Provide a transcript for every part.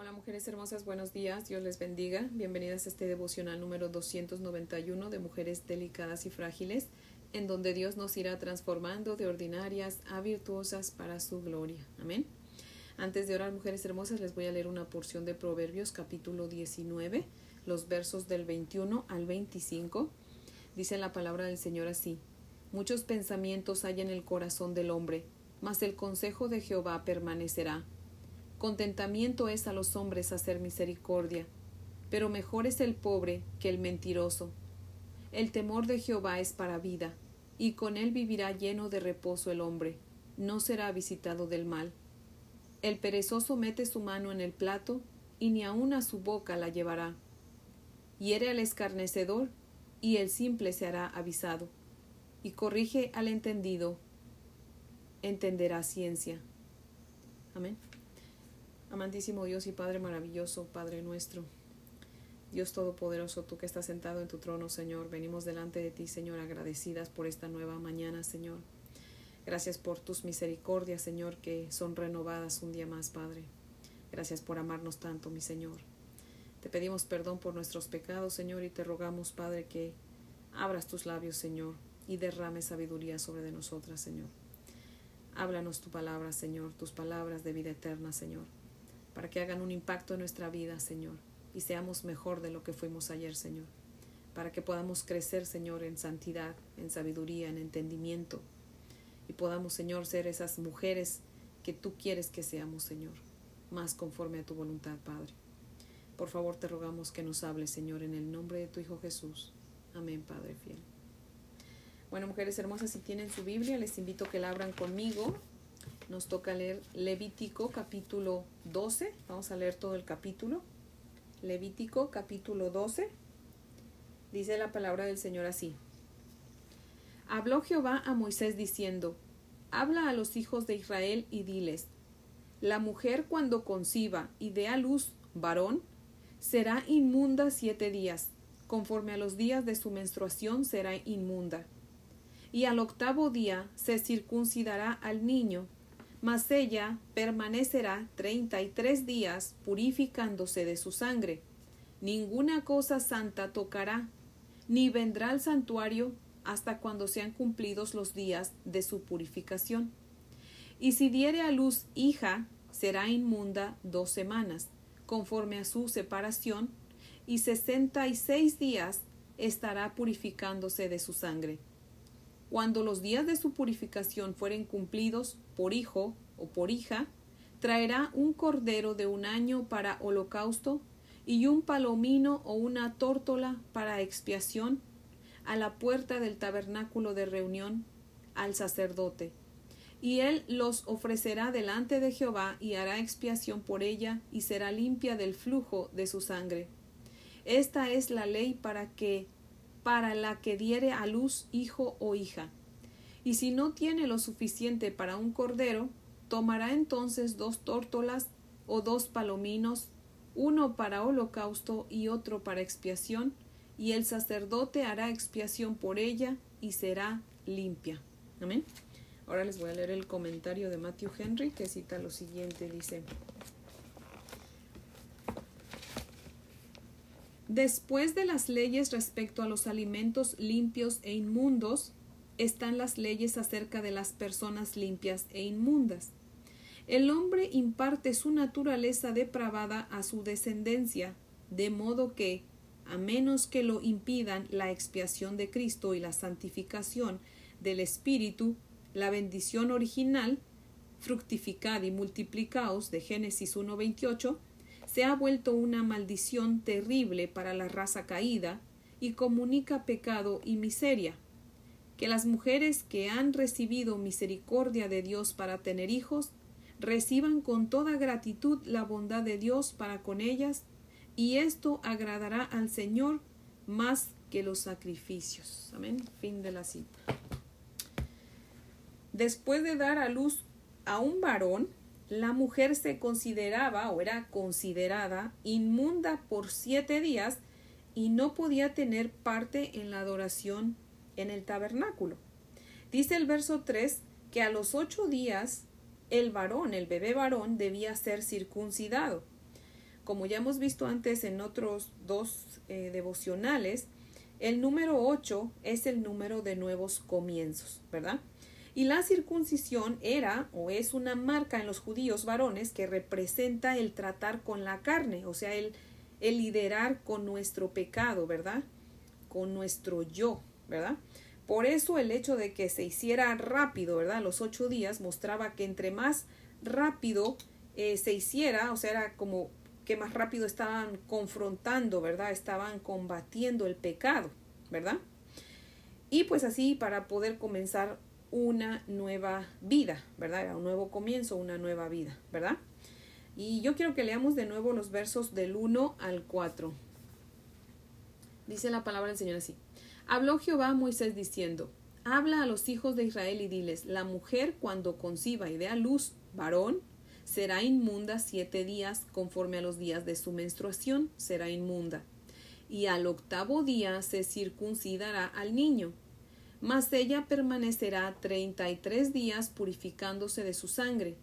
Hola mujeres hermosas, buenos días, Dios les bendiga. Bienvenidas a este devocional número 291 de Mujeres Delicadas y Frágiles, en donde Dios nos irá transformando de ordinarias a virtuosas para su gloria. Amén. Antes de orar, mujeres hermosas, les voy a leer una porción de Proverbios capítulo 19, los versos del 21 al 25. Dice la palabra del Señor así. Muchos pensamientos hay en el corazón del hombre, mas el consejo de Jehová permanecerá. Contentamiento es a los hombres hacer misericordia, pero mejor es el pobre que el mentiroso. El temor de Jehová es para vida, y con él vivirá lleno de reposo el hombre, no será visitado del mal. El perezoso mete su mano en el plato, y ni aun a su boca la llevará. Hiere al escarnecedor, y el simple se hará avisado, y corrige al entendido, entenderá ciencia. Amén. Amantísimo Dios y Padre maravilloso, Padre nuestro, Dios Todopoderoso, tú que estás sentado en tu trono, Señor, venimos delante de ti, Señor, agradecidas por esta nueva mañana, Señor. Gracias por tus misericordias, Señor, que son renovadas un día más, Padre. Gracias por amarnos tanto, mi Señor. Te pedimos perdón por nuestros pecados, Señor, y te rogamos, Padre, que abras tus labios, Señor, y derrame sabiduría sobre de nosotras, Señor. Háblanos tu palabra, Señor, tus palabras de vida eterna, Señor para que hagan un impacto en nuestra vida, Señor, y seamos mejor de lo que fuimos ayer, Señor, para que podamos crecer, Señor, en santidad, en sabiduría, en entendimiento, y podamos, Señor, ser esas mujeres que tú quieres que seamos, Señor, más conforme a tu voluntad, Padre. Por favor, te rogamos que nos hables, Señor, en el nombre de tu Hijo Jesús. Amén, Padre fiel. Bueno, mujeres hermosas, si tienen su Biblia, les invito a que la abran conmigo nos toca leer Levítico capítulo 12. Vamos a leer todo el capítulo. Levítico capítulo 12. Dice la palabra del Señor así. Habló Jehová a Moisés diciendo, Habla a los hijos de Israel y diles, La mujer cuando conciba y dé a luz varón, será inmunda siete días, conforme a los días de su menstruación será inmunda. Y al octavo día se circuncidará al niño mas ella permanecerá treinta y tres días purificándose de su sangre. Ninguna cosa santa tocará, ni vendrá al santuario hasta cuando sean cumplidos los días de su purificación. Y si diere a luz hija, será inmunda dos semanas, conforme a su separación, y sesenta y seis días estará purificándose de su sangre. Cuando los días de su purificación fueren cumplidos por hijo o por hija, traerá un cordero de un año para holocausto y un palomino o una tórtola para expiación a la puerta del tabernáculo de reunión al sacerdote. Y él los ofrecerá delante de Jehová y hará expiación por ella y será limpia del flujo de su sangre. Esta es la ley para que para la que diere a luz hijo o hija. Y si no tiene lo suficiente para un cordero, tomará entonces dos tórtolas o dos palominos, uno para holocausto y otro para expiación, y el sacerdote hará expiación por ella y será limpia. Amén. Ahora les voy a leer el comentario de Matthew Henry que cita lo siguiente, dice, Después de las leyes respecto a los alimentos limpios e inmundos, están las leyes acerca de las personas limpias e inmundas. El hombre imparte su naturaleza depravada a su descendencia, de modo que, a menos que lo impidan la expiación de Cristo y la santificación del Espíritu, la bendición original, fructificad y multiplicaos de Génesis 1.28, se ha vuelto una maldición terrible para la raza caída y comunica pecado y miseria. Que las mujeres que han recibido misericordia de Dios para tener hijos reciban con toda gratitud la bondad de Dios para con ellas, y esto agradará al Señor más que los sacrificios. Amén. Fin de la cita. Después de dar a luz a un varón, la mujer se consideraba o era considerada inmunda por siete días y no podía tener parte en la adoración en el tabernáculo. Dice el verso 3 que a los ocho días el varón, el bebé varón, debía ser circuncidado. como ya hemos visto antes en otros dos eh, devocionales, el número 8 es el número de nuevos comienzos, ¿verdad? Y la circuncisión era o es una marca en los judíos varones que representa el tratar con la carne, o sea, el, el liderar con nuestro pecado, ¿verdad? Con nuestro yo, ¿verdad? Por eso el hecho de que se hiciera rápido, ¿verdad? Los ocho días mostraba que entre más rápido eh, se hiciera, o sea, era como que más rápido estaban confrontando, ¿verdad? Estaban combatiendo el pecado, ¿verdad? Y pues así para poder comenzar una nueva vida, ¿verdad? Un nuevo comienzo, una nueva vida, ¿verdad? Y yo quiero que leamos de nuevo los versos del 1 al 4. Dice la palabra del Señor así. Habló Jehová a Moisés diciendo, Habla a los hijos de Israel y diles, la mujer cuando conciba y dé a luz varón, será inmunda siete días conforme a los días de su menstruación, será inmunda. Y al octavo día se circuncidará al niño. Mas ella permanecerá treinta y tres días purificándose de su sangre.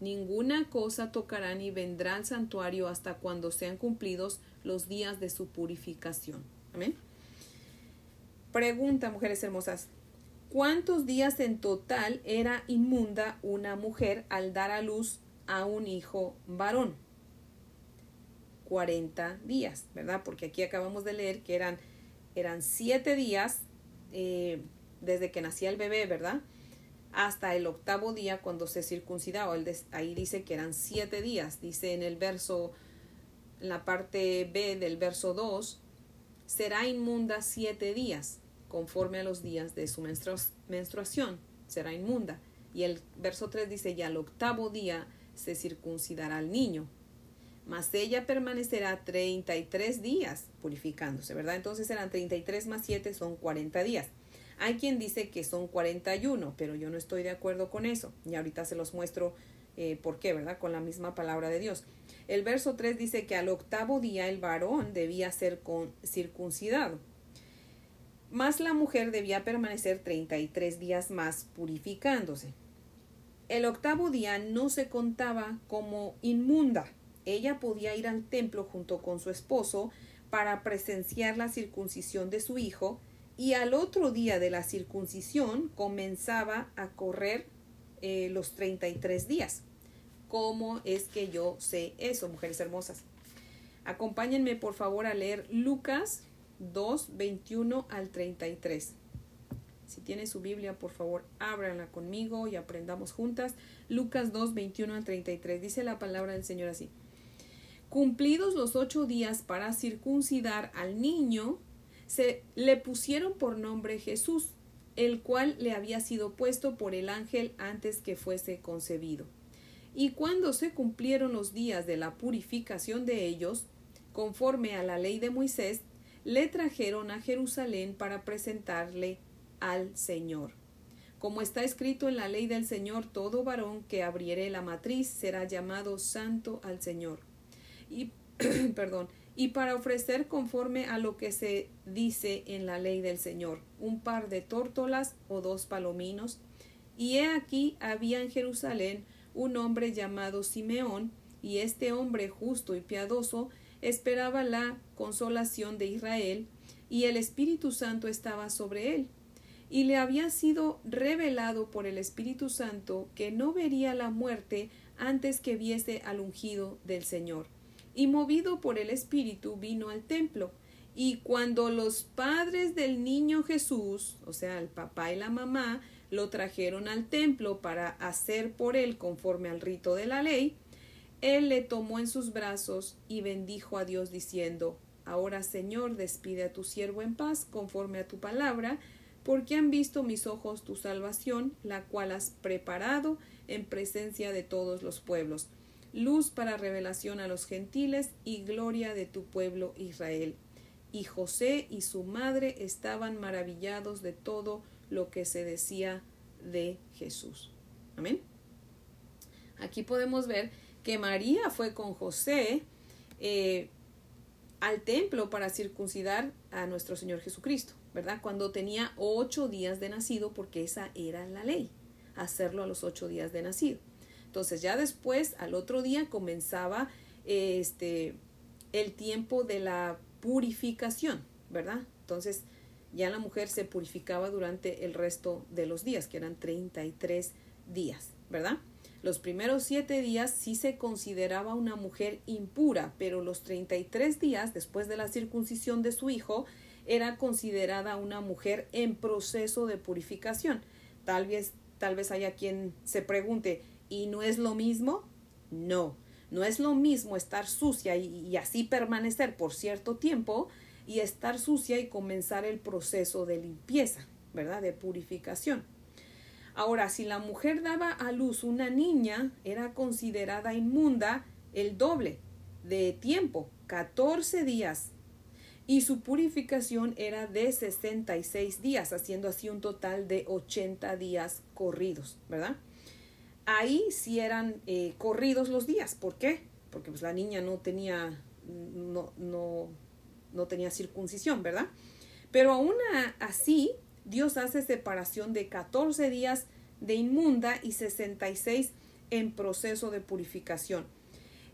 Ninguna cosa tocará ni vendrá al santuario hasta cuando sean cumplidos los días de su purificación. Amén. Pregunta, mujeres hermosas, ¿cuántos días en total era inmunda una mujer al dar a luz a un hijo varón? 40 días, ¿verdad? Porque aquí acabamos de leer que eran, eran siete días eh, desde que nacía el bebé, ¿verdad? Hasta el octavo día cuando se circuncidaba. Ahí dice que eran siete días. Dice en el verso, en la parte B del verso 2, será inmunda siete días conforme a los días de su menstruación, será inmunda. Y el verso 3 dice, y al octavo día se circuncidará al niño, mas ella permanecerá 33 días purificándose, ¿verdad? Entonces eran 33 más 7 son 40 días. Hay quien dice que son 41, pero yo no estoy de acuerdo con eso. Y ahorita se los muestro eh, por qué, ¿verdad? Con la misma palabra de Dios. El verso 3 dice que al octavo día el varón debía ser circuncidado más la mujer debía permanecer 33 días más purificándose. El octavo día no se contaba como inmunda. Ella podía ir al templo junto con su esposo para presenciar la circuncisión de su hijo y al otro día de la circuncisión comenzaba a correr eh, los 33 días. ¿Cómo es que yo sé eso, mujeres hermosas? Acompáñenme por favor a leer Lucas 2, 21 al 33. Si tiene su Biblia, por favor, ábranla conmigo y aprendamos juntas. Lucas 2, 21 al 33. Dice la palabra del Señor así. Cumplidos los ocho días para circuncidar al niño, se le pusieron por nombre Jesús, el cual le había sido puesto por el ángel antes que fuese concebido. Y cuando se cumplieron los días de la purificación de ellos, conforme a la ley de Moisés, le trajeron a Jerusalén para presentarle al Señor. Como está escrito en la ley del Señor, todo varón que abriere la matriz será llamado santo al Señor. Y, perdón, y para ofrecer conforme a lo que se dice en la ley del Señor, un par de tórtolas o dos palominos. Y he aquí había en Jerusalén un hombre llamado Simeón, y este hombre justo y piadoso esperaba la consolación de Israel, y el Espíritu Santo estaba sobre él. Y le había sido revelado por el Espíritu Santo que no vería la muerte antes que viese al ungido del Señor. Y movido por el Espíritu vino al templo. Y cuando los padres del niño Jesús, o sea, el papá y la mamá, lo trajeron al templo para hacer por él conforme al rito de la ley, él le tomó en sus brazos y bendijo a Dios diciendo Ahora, Señor, despide a tu siervo en paz, conforme a tu palabra, porque han visto mis ojos tu salvación, la cual has preparado en presencia de todos los pueblos, luz para revelación a los gentiles y gloria de tu pueblo Israel. Y José y su madre estaban maravillados de todo lo que se decía de Jesús. Amén. Aquí podemos ver que María fue con José eh, al templo para circuncidar a nuestro Señor Jesucristo, ¿verdad? Cuando tenía ocho días de nacido, porque esa era la ley, hacerlo a los ocho días de nacido. Entonces ya después, al otro día, comenzaba este, el tiempo de la purificación, ¿verdad? Entonces, ya la mujer se purificaba durante el resto de los días, que eran 33 días, ¿verdad? Los primeros siete días sí se consideraba una mujer impura, pero los 33 días después de la circuncisión de su hijo era considerada una mujer en proceso de purificación. Tal vez, tal vez haya quien se pregunte, ¿y no es lo mismo? No, no es lo mismo estar sucia y, así permanecer por cierto tiempo y estar sucia y comenzar el proceso de limpieza, ¿verdad? De purificación. Ahora, si la mujer daba a luz una niña, era considerada inmunda el doble de tiempo, 14 días, y su purificación era de 66 días, haciendo así un total de 80 días corridos, ¿verdad? Ahí sí eran eh, corridos los días. ¿Por qué? Porque pues la niña no tenía, no, no, no tenía circuncisión, ¿verdad? Pero aún así, Dios hace separación de 14 días de inmunda y 66 en proceso de purificación.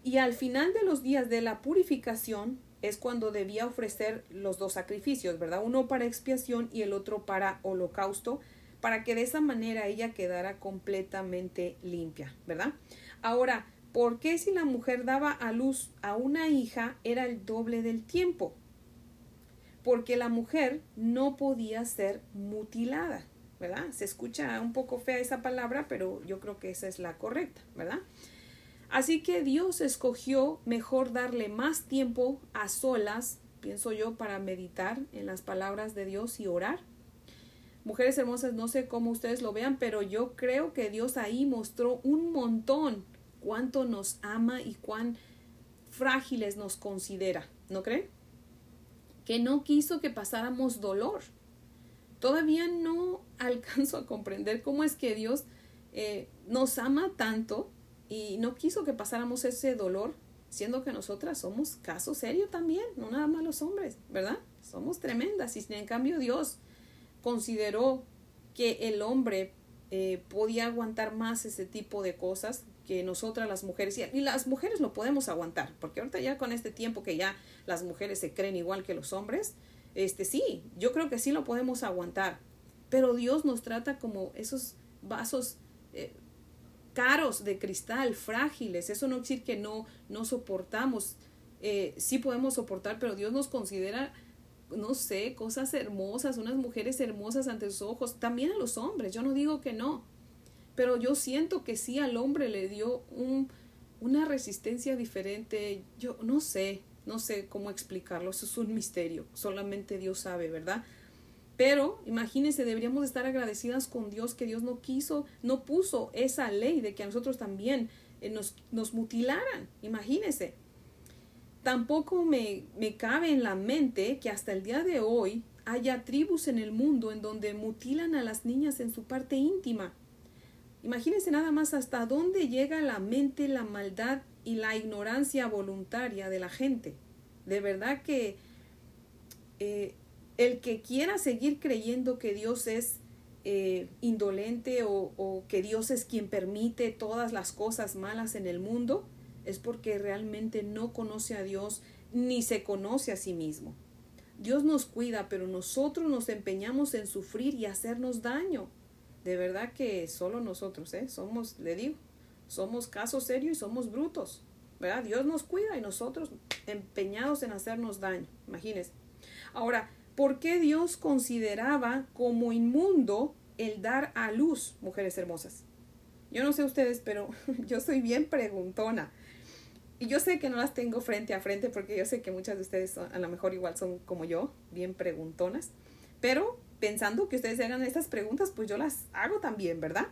Y al final de los días de la purificación es cuando debía ofrecer los dos sacrificios, ¿verdad? Uno para expiación y el otro para holocausto, para que de esa manera ella quedara completamente limpia, ¿verdad? Ahora, ¿por qué si la mujer daba a luz a una hija era el doble del tiempo? porque la mujer no podía ser mutilada, ¿verdad? Se escucha un poco fea esa palabra, pero yo creo que esa es la correcta, ¿verdad? Así que Dios escogió mejor darle más tiempo a solas, pienso yo, para meditar en las palabras de Dios y orar. Mujeres hermosas, no sé cómo ustedes lo vean, pero yo creo que Dios ahí mostró un montón cuánto nos ama y cuán frágiles nos considera, ¿no creen? que no quiso que pasáramos dolor. Todavía no alcanzo a comprender cómo es que Dios eh, nos ama tanto y no quiso que pasáramos ese dolor, siendo que nosotras somos caso serio también, no nada más los hombres, ¿verdad? Somos tremendas y en cambio Dios consideró que el hombre eh, podía aguantar más ese tipo de cosas que nosotras las mujeres, y las mujeres lo podemos aguantar, porque ahorita ya con este tiempo que ya las mujeres se creen igual que los hombres, este sí, yo creo que sí lo podemos aguantar, pero Dios nos trata como esos vasos eh, caros de cristal, frágiles, eso no quiere decir que no, no soportamos, eh, sí podemos soportar, pero Dios nos considera no sé, cosas hermosas, unas mujeres hermosas ante sus ojos, también a los hombres, yo no digo que no, pero yo siento que sí al hombre le dio un, una resistencia diferente, yo no sé, no sé cómo explicarlo, eso es un misterio, solamente Dios sabe, ¿verdad? Pero imagínense, deberíamos estar agradecidas con Dios que Dios no quiso, no puso esa ley de que a nosotros también eh, nos, nos, mutilaran. Imagínense. Tampoco me, me cabe en la mente que hasta el día de hoy haya tribus en el mundo en donde mutilan a las niñas en su parte íntima. Imagínense nada más hasta dónde llega la mente, la maldad y la ignorancia voluntaria de la gente. De verdad que eh, el que quiera seguir creyendo que Dios es eh, indolente o, o que Dios es quien permite todas las cosas malas en el mundo, es porque realmente no conoce a Dios ni se conoce a sí mismo. Dios nos cuida, pero nosotros nos empeñamos en sufrir y hacernos daño de verdad que solo nosotros, ¿eh? Somos, le digo, somos casos serios y somos brutos, ¿verdad? Dios nos cuida y nosotros empeñados en hacernos daño, imagínense. Ahora, ¿por qué Dios consideraba como inmundo el dar a luz, mujeres hermosas? Yo no sé ustedes, pero yo soy bien preguntona. Y yo sé que no las tengo frente a frente porque yo sé que muchas de ustedes a lo mejor igual son como yo, bien preguntonas. Pero pensando que ustedes hagan estas preguntas, pues yo las hago también, ¿verdad?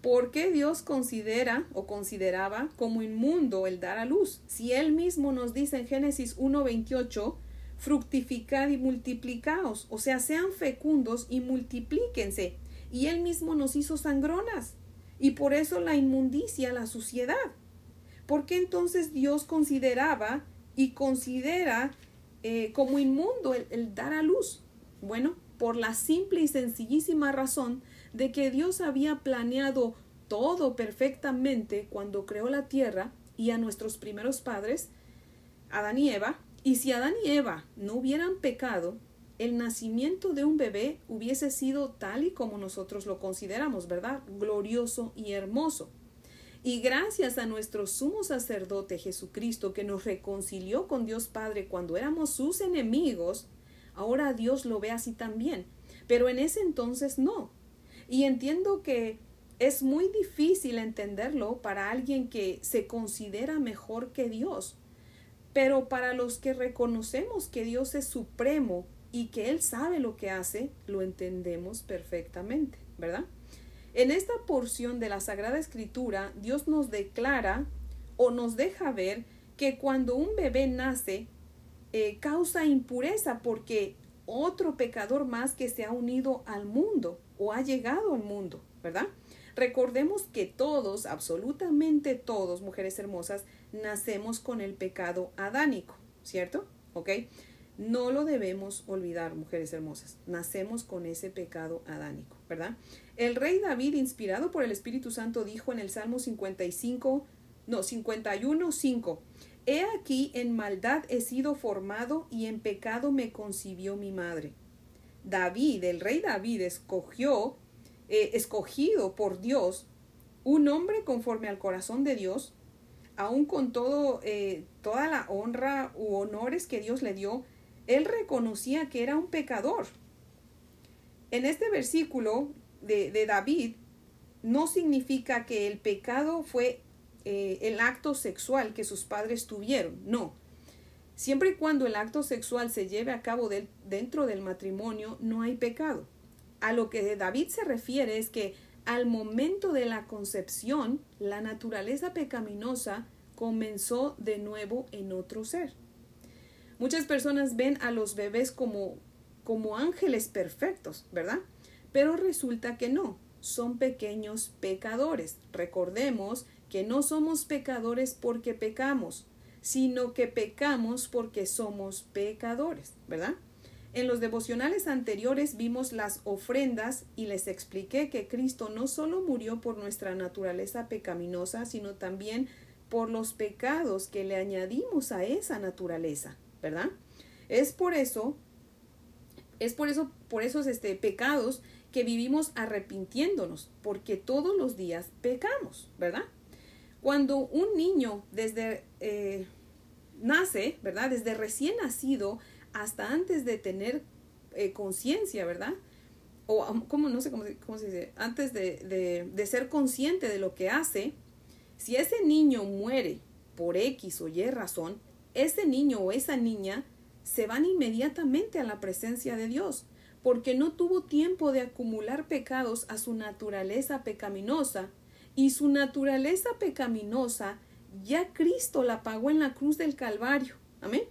¿Por qué Dios considera o consideraba como inmundo el dar a luz? Si Él mismo nos dice en Génesis 1.28, fructificad y multiplicaos, o sea, sean fecundos y multiplíquense. Y Él mismo nos hizo sangronas. Y por eso la inmundicia, la suciedad. ¿Por qué entonces Dios consideraba y considera eh, como inmundo el dar a luz? Bueno, por la simple y sencillísima razón de que Dios había planeado todo perfectamente cuando creó la tierra y a nuestros primeros padres, Adán y Eva, y si Adán y Eva no hubieran pecado, el nacimiento de un bebé hubiese sido tal y como nosotros lo consideramos, ¿verdad? Glorioso y hermoso. Y gracias a nuestro sumo sacerdote Jesucristo que nos reconcilió con Dios Padre cuando éramos sus enemigos, ahora Dios lo ve así también. Pero en ese entonces no. Y entiendo que es muy difícil entenderlo para alguien que se considera mejor que Dios. Pero para los que reconocemos que Dios es supremo y que Él sabe lo que hace, lo entendemos perfectamente, ¿verdad? En esta porción de la Sagrada Escritura, Dios nos declara o nos deja ver que cuando un bebé nace, eh, causa impureza porque otro pecador más que se ha unido al mundo o ha llegado al mundo, ¿verdad? Recordemos que todos, absolutamente todos, mujeres hermosas, nacemos con el pecado adánico, ¿cierto? ¿Ok? No lo debemos olvidar, mujeres hermosas. Nacemos con ese pecado adánico, ¿verdad? El rey David, inspirado por el Espíritu Santo, dijo en el Salmo 55, no, 51, 5. He aquí en maldad he sido formado y en pecado me concibió mi madre. David, el rey David, escogió eh, escogido por Dios, un hombre conforme al corazón de Dios, aun con todo, eh, toda la honra u honores que Dios le dio, él reconocía que era un pecador. En este versículo de, David, no significa que el pecado fue eh, el acto sexual que sus padres tuvieron, no. Siempre y cuando el acto sexual se lleve a cabo dentro del matrimonio, no hay pecado a lo que David se refiere es que al momento de la concepción, la naturaleza pecaminosa comenzó de nuevo en otro ser. Muchas personas ven a los bebés como, como ángeles perfectos, ¿verdad? Pero resulta que no, son pequeños pecadores. Recordemos que no somos pecadores porque pecamos, sino que pecamos porque somos pecadores, ¿verdad? En los devocionales anteriores vimos las ofrendas y les expliqué que Cristo no solo murió por nuestra naturaleza pecaminosa, sino también por los pecados que le añadimos a esa naturaleza, ¿verdad? Es por eso, es por eso, por esos este, pecados que vivimos arrepintiéndonos, porque todos los días pecamos, ¿verdad? Cuando un niño desde eh, nace, ¿verdad? Desde recién nacido, hasta antes de tener eh, conciencia, ¿verdad? O como no sé cómo, se dice, antes de, de ser consciente de lo que hace, si ese niño muere por X o Y razón, ese niño o esa niña se van inmediatamente a la presencia de Dios, porque no tuvo tiempo de acumular pecados a su naturaleza pecaminosa, y su naturaleza pecaminosa ya Cristo la pagó en la cruz del Calvario. Amén.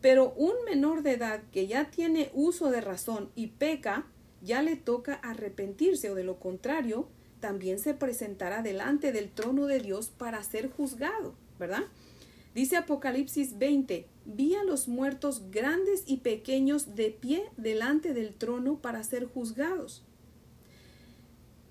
Pero un menor de edad que ya tiene uso de razón y peca, ya le toca arrepentirse o de lo contrario, también se presentará delante del trono de Dios para ser juzgado, ¿verdad? Dice Apocalipsis 20, vi a los muertos grandes y pequeños de pie delante del trono para ser juzgados.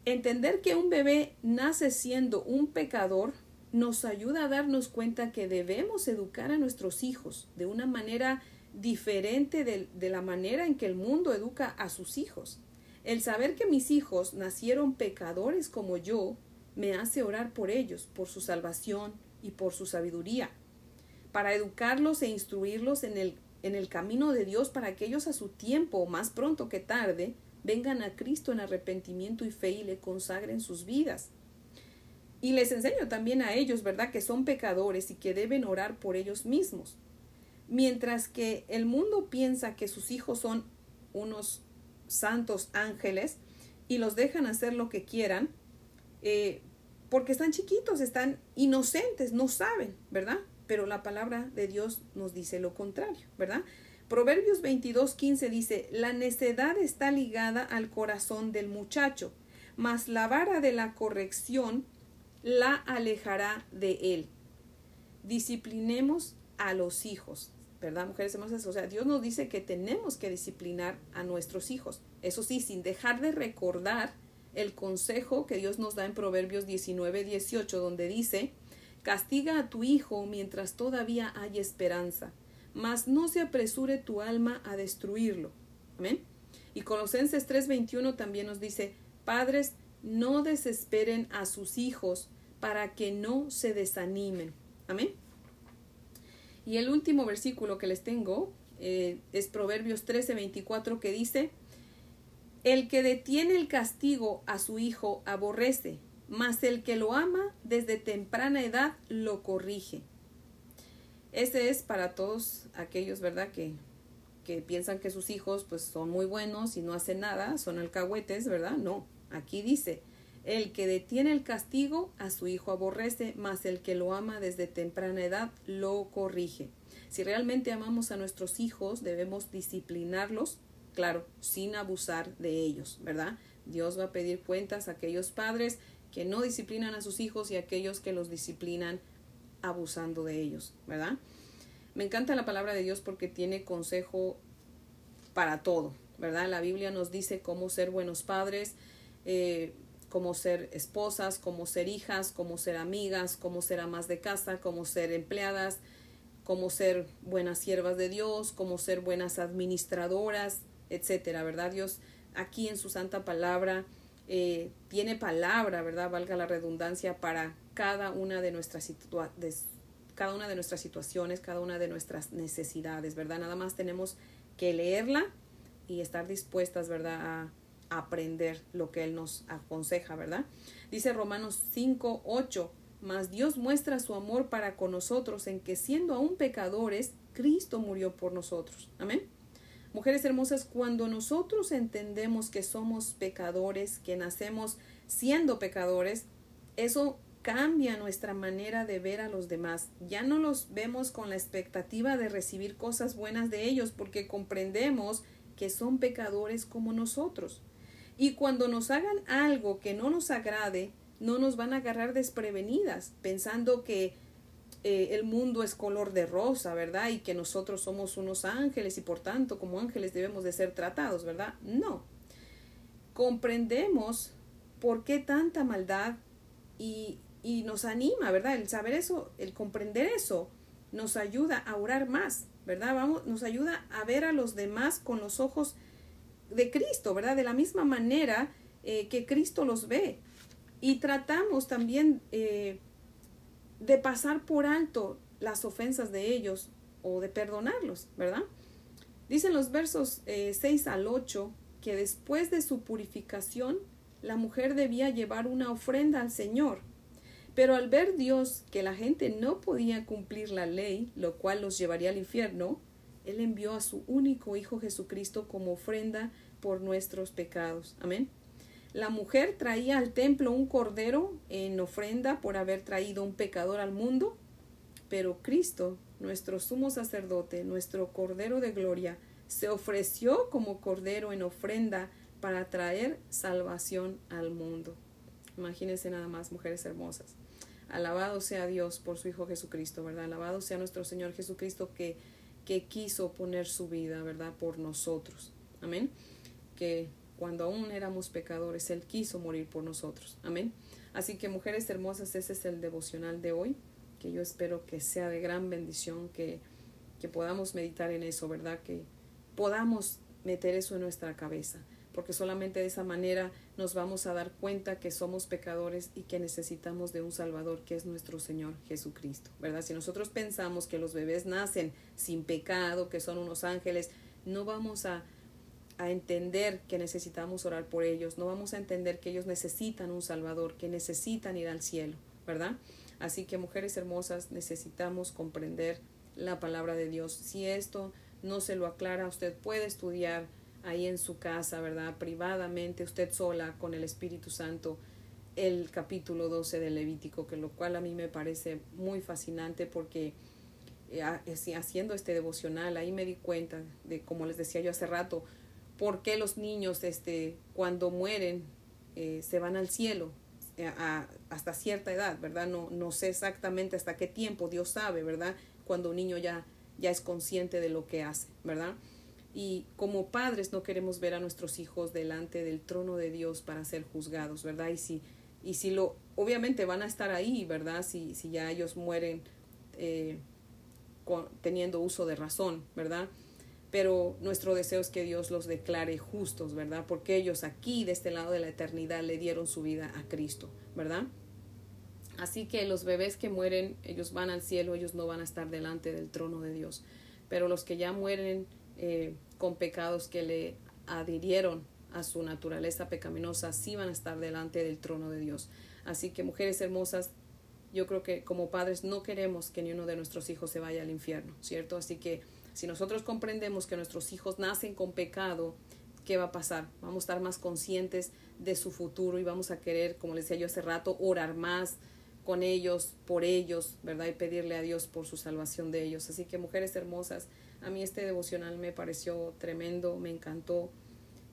Entender que un bebé nace siendo un pecador nos ayuda a darnos cuenta que debemos educar a nuestros hijos de una manera diferente de, la manera en que el mundo educa a sus hijos. El saber que mis hijos nacieron pecadores como yo me hace orar por ellos, por su salvación y por su sabiduría, para educarlos e instruirlos en el, en el camino de Dios para que ellos a su tiempo, más pronto que tarde, vengan a Cristo en arrepentimiento y fe y le consagren sus vidas. Y les enseño también a ellos, ¿verdad?, que son pecadores y que deben orar por ellos mismos. Mientras que el mundo piensa que sus hijos son unos santos ángeles y los dejan hacer lo que quieran, eh, porque están chiquitos, están inocentes, no saben, ¿verdad? Pero la palabra de Dios nos dice lo contrario, ¿verdad? Proverbios 22, 15 dice, la necedad está ligada al corazón del muchacho, mas la vara de la corrección la alejará de él. Disciplinemos a los hijos, ¿verdad, mujeres hermosas? O sea, Dios nos dice que tenemos que disciplinar a nuestros hijos. Eso sí, sin dejar de recordar el consejo que Dios nos da en Proverbios 19, 18, donde dice Castiga a tu hijo mientras todavía hay esperanza, mas no se apresure tu alma a destruirlo. Amén. Y Colosenses 3:21 también nos dice, Padres, no desesperen a sus hijos para que no se desanimen. Amén. Y el último versículo que les tengo eh, es Proverbios 13:24 que dice, El que detiene el castigo a su hijo aborrece, mas el que lo ama desde temprana edad lo corrige. Ese es para todos aquellos, ¿verdad? Que, que piensan que sus hijos pues son muy buenos y no hacen nada, son alcahuetes, ¿verdad? No, aquí dice, el que detiene el castigo a su hijo aborrece, mas el que lo ama desde temprana edad lo corrige. Si realmente amamos a nuestros hijos, debemos disciplinarlos, claro, sin abusar de ellos, ¿verdad? Dios va a pedir cuentas a aquellos padres que no disciplinan a sus hijos y aquellos que los disciplinan abusando de ellos, ¿verdad? Me encanta la palabra de Dios porque tiene consejo para todo, ¿verdad? La Biblia nos dice cómo ser buenos padres, eh, cómo ser esposas, cómo ser hijas, cómo ser amigas, cómo ser amas de casa, cómo ser empleadas, cómo ser buenas siervas de Dios, cómo ser buenas administradoras, etcétera, ¿verdad? Dios aquí en su santa palabra eh, tiene palabra, ¿verdad? Valga la redundancia, para cada una de nuestras, cada una de nuestras situaciones, cada una de nuestras necesidades, ¿verdad? Nada más tenemos que leerla y estar dispuestas, ¿verdad? A aprender lo que Él nos aconseja, ¿verdad? Dice Romanos 5, 8, mas Dios muestra su amor para con nosotros en que siendo aún pecadores, Cristo murió por nosotros. Amén. Mujeres hermosas, cuando nosotros entendemos que somos pecadores, que nacemos siendo pecadores, eso cambia nuestra manera de ver a los demás. Ya no los vemos con la expectativa de recibir cosas buenas de ellos porque comprendemos que son pecadores como nosotros. Y cuando nos hagan algo que no nos agrade, no nos van a agarrar desprevenidas, pensando que eh, el mundo es color de rosa, ¿verdad? Y que nosotros somos unos ángeles y por tanto como ángeles debemos de ser tratados, ¿verdad? No. Comprendemos por qué tanta maldad y, y nos anima, ¿verdad? El saber eso, el comprender eso, nos ayuda a orar más, ¿verdad? Vamos, nos ayuda a ver a los demás con los ojos de Cristo, ¿verdad? De la misma manera eh, que Cristo los ve. Y tratamos también eh, de pasar por alto las ofensas de ellos o de perdonarlos, ¿verdad? Dicen los versos 6 eh, al 8 que después de su purificación la mujer debía llevar una ofrenda al Señor. Pero al ver Dios que la gente no podía cumplir la ley, lo cual los llevaría al infierno, Él envió a su único Hijo Jesucristo como ofrenda por nuestros pecados. Amén. La mujer traía al templo un cordero en ofrenda por haber traído un pecador al mundo, pero Cristo, nuestro sumo sacerdote, nuestro cordero de gloria, se ofreció como cordero en ofrenda para traer salvación al mundo. Imagínense nada más, mujeres hermosas. Alabado sea Dios por su Hijo Jesucristo, ¿verdad? Alabado sea nuestro Señor Jesucristo que, que quiso poner su vida, ¿verdad? Por nosotros. Amén. Que cuando aún éramos pecadores, Él quiso morir por nosotros. Amén. Así que mujeres hermosas, ese es el devocional de hoy, que yo espero que sea de gran bendición, que, que podamos meditar en eso, ¿verdad? Que podamos meter eso en nuestra cabeza, porque solamente de esa manera nos vamos a dar cuenta que somos pecadores y que necesitamos de un Salvador que es nuestro Señor Jesucristo, ¿verdad? Si nosotros pensamos que los bebés nacen sin pecado, que son unos ángeles, no vamos a a entender que necesitamos orar por ellos, no vamos a entender que ellos necesitan un Salvador, que necesitan ir al cielo, ¿verdad? Así que mujeres hermosas, necesitamos comprender la palabra de Dios. Si esto no se lo aclara, usted puede estudiar ahí en su casa, ¿verdad? Privadamente, usted sola, con el Espíritu Santo, el capítulo 12 del Levítico, que lo cual a mí me parece muy fascinante porque eh, haciendo este devocional, ahí me di cuenta de, como les decía yo hace rato, por qué los niños este, cuando mueren eh, se van al cielo eh, hasta cierta edad, ¿verdad? No, no sé exactamente hasta qué tiempo, Dios sabe, ¿verdad? Cuando un niño ya, ya es consciente de lo que hace, ¿verdad? Y como padres no queremos ver a nuestros hijos delante del trono de Dios para ser juzgados, ¿verdad? Y si, y si lo, obviamente van a estar ahí, ¿verdad? Si, si ya ellos mueren eh, teniendo uso de razón, ¿verdad? Pero nuestro deseo es que Dios los declare justos, ¿verdad? Porque ellos aquí, de este lado de la eternidad, le dieron su vida a Cristo, ¿verdad? Así que los bebés que mueren, ellos van al cielo, ellos no van a estar delante del trono de Dios. Pero los que ya mueren eh, con pecados que le adhirieron a su naturaleza pecaminosa, sí van a estar delante del trono de Dios. Así que mujeres hermosas, yo creo que como padres no queremos que ni uno de nuestros hijos se vaya al infierno, ¿cierto? Así que si nosotros comprendemos que nuestros hijos nacen con pecado, ¿qué va a pasar? Vamos a estar más conscientes de su futuro y vamos a querer, como les decía yo hace rato, orar más con ellos, por ellos, ¿verdad? Y pedirle a Dios por su salvación de ellos. Así que mujeres hermosas, a mí este devocional me pareció tremendo, me encantó.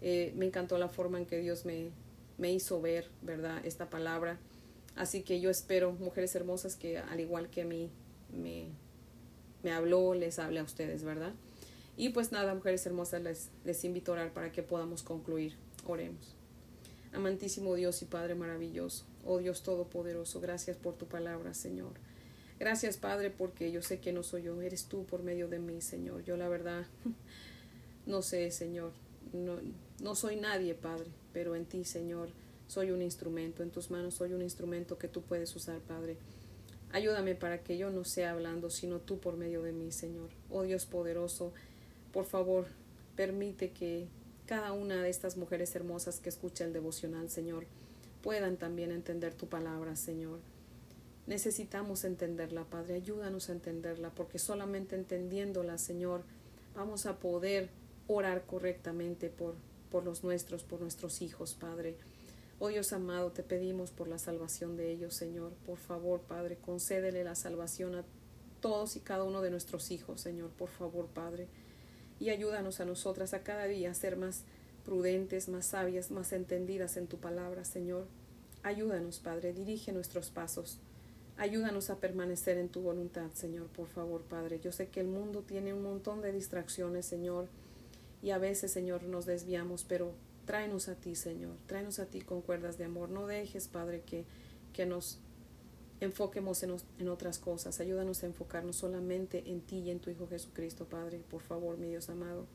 Eh, me encantó la forma en que Dios me, me hizo ver, ¿verdad? Esta palabra. Así que yo espero, mujeres hermosas, que al igual que a mí me, me habló, les hable a ustedes, ¿verdad? Y pues nada, mujeres hermosas, les, les invito a orar para que podamos concluir. Oremos. Amantísimo Dios y Padre maravilloso, oh Dios Todopoderoso, gracias por tu palabra, Señor. Gracias, Padre, porque yo sé que no soy yo, eres tú por medio de mí, Señor. Yo la verdad no sé, Señor, no, no soy nadie, Padre, pero en ti, Señor, soy un instrumento, en tus manos soy un instrumento que tú puedes usar, Padre. Ayúdame para que yo no sea hablando, sino tú por medio de mí, Señor. Oh Dios poderoso, por favor, permite que cada una de estas mujeres hermosas que escucha el devocional, Señor, puedan también entender tu palabra, Señor. Necesitamos entenderla, Padre. Ayúdanos a entenderla, porque solamente entendiéndola, Señor, vamos a poder orar correctamente por, por los nuestros, por nuestros hijos, Padre. Oh Dios amado, te pedimos por la salvación de ellos, Señor. Por favor, Padre, concédele la salvación a todos y cada uno de nuestros hijos, Señor. Por favor, Padre. Y ayúdanos a nosotras a cada día a ser más prudentes, más sabias, más entendidas en tu palabra, Señor. Ayúdanos, Padre, dirige nuestros pasos. Ayúdanos a permanecer en tu voluntad, Señor, por favor, Padre. Yo sé que el mundo tiene un montón de distracciones, Señor y a veces, Señor, nos desviamos, pero tráenos a ti, Señor, tráenos a ti con cuerdas de amor. No dejes, Padre, que, que nos enfoquemos en, en, otras cosas. Ayúdanos a enfocarnos solamente en ti y en tu Hijo Jesucristo, Padre. Por favor, mi Dios amado.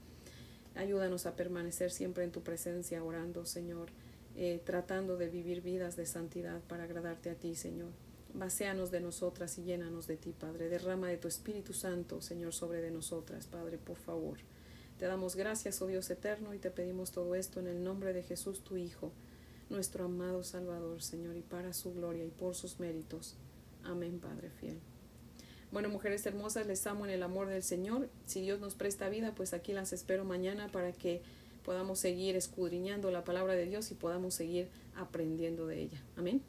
Ayúdanos a permanecer siempre en tu presencia, orando, Señor, eh, tratando de vivir vidas de santidad para agradarte a ti, Señor. Vacéanos de nosotras y llénanos de ti, Padre. Derrama de tu Espíritu Santo, Señor, sobre de nosotras, Padre, por favor. Te damos gracias, oh Dios eterno, y te pedimos todo esto en el nombre de Jesús, tu Hijo, nuestro amado Salvador, Señor, y para su gloria y por sus méritos. Amén, Padre fiel. Bueno, mujeres hermosas, les amo en el amor del Señor. Si Dios nos presta vida, pues aquí las espero mañana para que podamos seguir escudriñando la palabra de Dios y podamos seguir aprendiendo de ella. Amén.